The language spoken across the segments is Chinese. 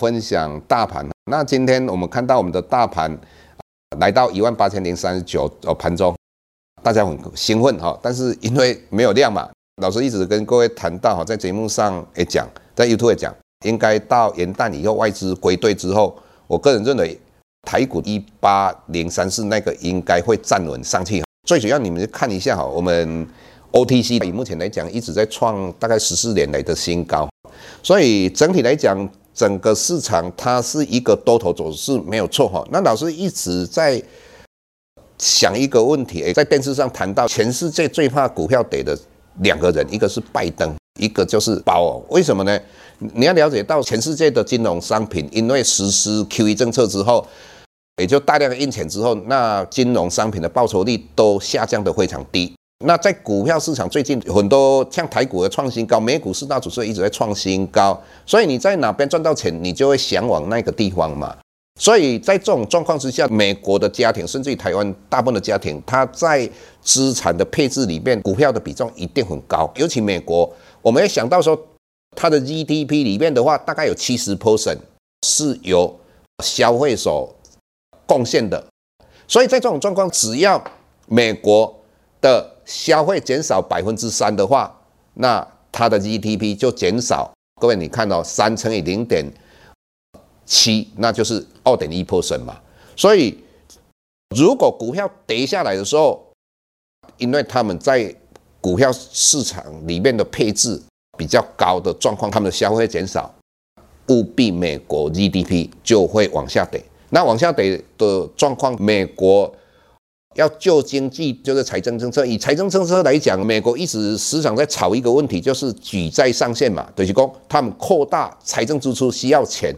分享大盘。那今天我们看到我们的大盘来到一万八千零三十九呃，盘中大家很兴奋哈，但是因为没有量嘛，老师一直跟各位谈到哈，在节目上也讲，在 YouTube 也讲，应该到元旦以后外资归队之后，我个人认为台股一八零三四那个应该会站稳上去。最主要你们看一下哈，我们 OTC 以目前来讲一直在创大概十四年来的新高，所以整体来讲。整个市场它是一个多头走势没有错哈。那老师一直在想一个问题，在电视上谈到全世界最怕股票跌的两个人，一个是拜登，一个就是鲍尔。为什么呢？你要了解到全世界的金融商品，因为实施 QE 政策之后，也就大量印钱之后，那金融商品的报酬率都下降的非常低。那在股票市场最近很多像台股的创新高，美股四大指数一直在创新高，所以你在哪边赚到钱，你就会想往那个地方嘛。所以在这种状况之下，美国的家庭甚至于台湾大部分的家庭，它在资产的配置里面，股票的比重一定很高。尤其美国，我们也想到说，它的 GDP 里面的话，大概有七十 percent 是由消费所贡献的。所以在这种状况，只要美国的消费减少百分之三的话，那它的 GDP 就减少。各位，你看到三乘以零点七，那就是二点一 percent 嘛。所以，如果股票跌下来的时候，因为他们在股票市场里面的配置比较高的状况，他们的消费减少，务必美国 GDP 就会往下跌。那往下跌的状况，美国。要救经济，就是财政政策。以财政政策来讲，美国一直时常在炒一个问题，就是举债上限嘛，就是说他们扩大财政支出需要钱。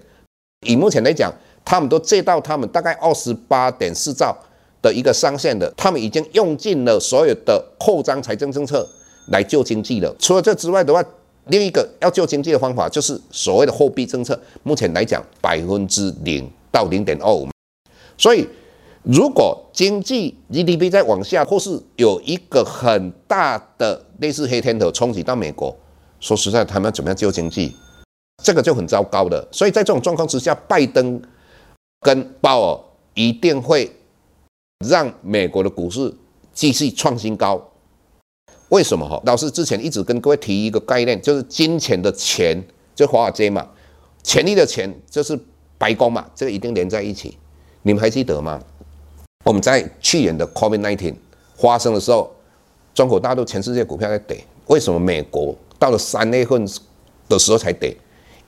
以目前来讲，他们都借到他们大概二十八点四兆的一个上限的，他们已经用尽了所有的扩张财政政策来救经济了。除了这之外的话，另一个要救经济的方法就是所谓的货币政策。目前来讲，百分之零到零点二五，所以。如果经济 GDP 再往下，或是有一个很大的类似黑天鹅冲击到美国，说实在，他们怎么样救经济？这个就很糟糕的。所以在这种状况之下，拜登跟鲍尔一定会让美国的股市继续创新高。为什么？哈，老师之前一直跟各位提一个概念，就是金钱的钱，就华尔街嘛，权力的钱就是白宫嘛，这个一定连在一起。你们还记得吗？我们在去年的 COVID-19 发生的时候，中国大陆全世界股票在跌，为什么美国到了三月份的时候才跌？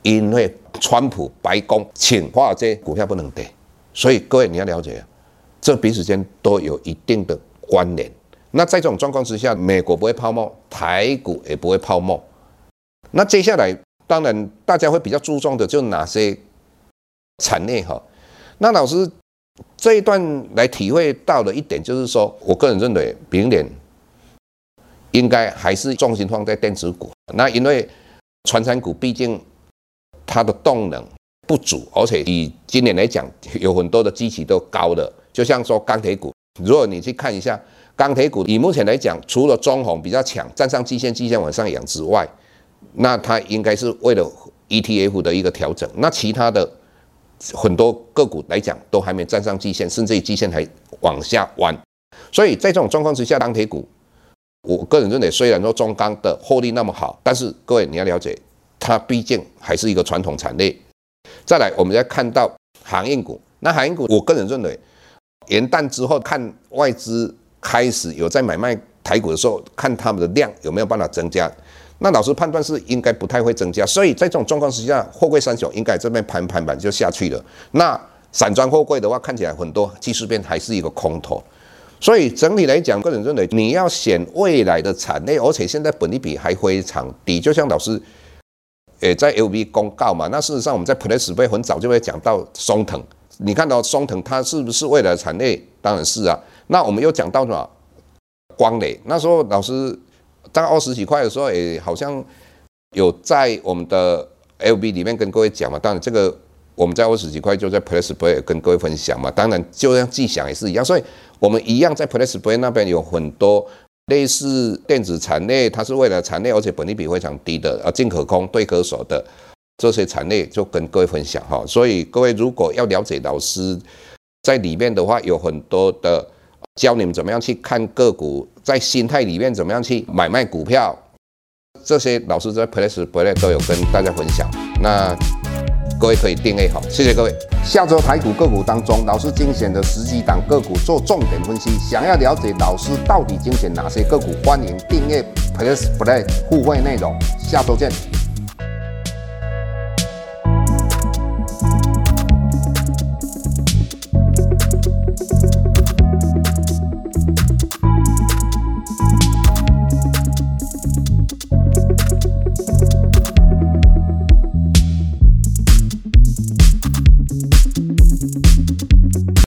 因为川普白宫请华尔街股票不能跌，所以各位你要了解，这彼此间都有一定的关联。那在这种状况之下，美国不会泡沫，台股也不会泡沫。那接下来当然大家会比较注重的就哪些产业哈？那老师。这一段来体会到的一点就是说，我个人认为明年应该还是重心放在电子股。那因为传产股毕竟它的动能不足，而且以今年来讲，有很多的基期都高的。就像说钢铁股，如果你去看一下钢铁股，以目前来讲，除了中红比较强，站上季线，季线往上扬之外，那它应该是为了 ETF 的一个调整。那其他的。很多个股来讲都还没站上季线，甚至于季线还往下弯，所以在这种状况之下，钢铁股，我个人认为虽然说中钢的获利那么好，但是各位你要了解，它毕竟还是一个传统产业。再来，我们再看到航运股，那航运股，我个人认为元旦之后看外资开始有在买卖台股的时候，看他们的量有没有办法增加。那老师判断是应该不太会增加，所以在这种状况之下，货柜三雄应该这边盘盘板就下去了。那散装货柜的话，看起来很多技术面还是一个空头。所以整体来讲，个人认为你要选未来的产业，而且现在本益比还非常低。就像老师，诶在 LB 公告嘛，那事实上我们在 PressPlay 很早就会讲到松藤。你看到松藤它是不是未来的产业？当然是啊。那我们又讲到什么？光磊，那时候老师大概二十几块的时候，也好像有在我们的 LB 里面跟各位讲嘛。当然这个。我们在二十几块就在 PressPlay 跟各位分享嘛，当然就像技享也是一样，所以我们一样在 PressPlay 那边有很多类似电子产业，它是为了产业，而且本利比非常低的，啊，进可攻退可守的这些产业就跟各位分享哈。所以各位如果要了解老师在里面的话，有很多的教你们怎么样去看个股，在心态里面怎么样去买卖股票，这些老师在 PressPlay 都有跟大家分享。那。各位可以订阅好，谢谢各位。下周台股个股当中，老师精选的十几档个股做重点分析。想要了解老师到底精选哪些个股，欢迎订阅 PressPlay 互惠内容。下周见。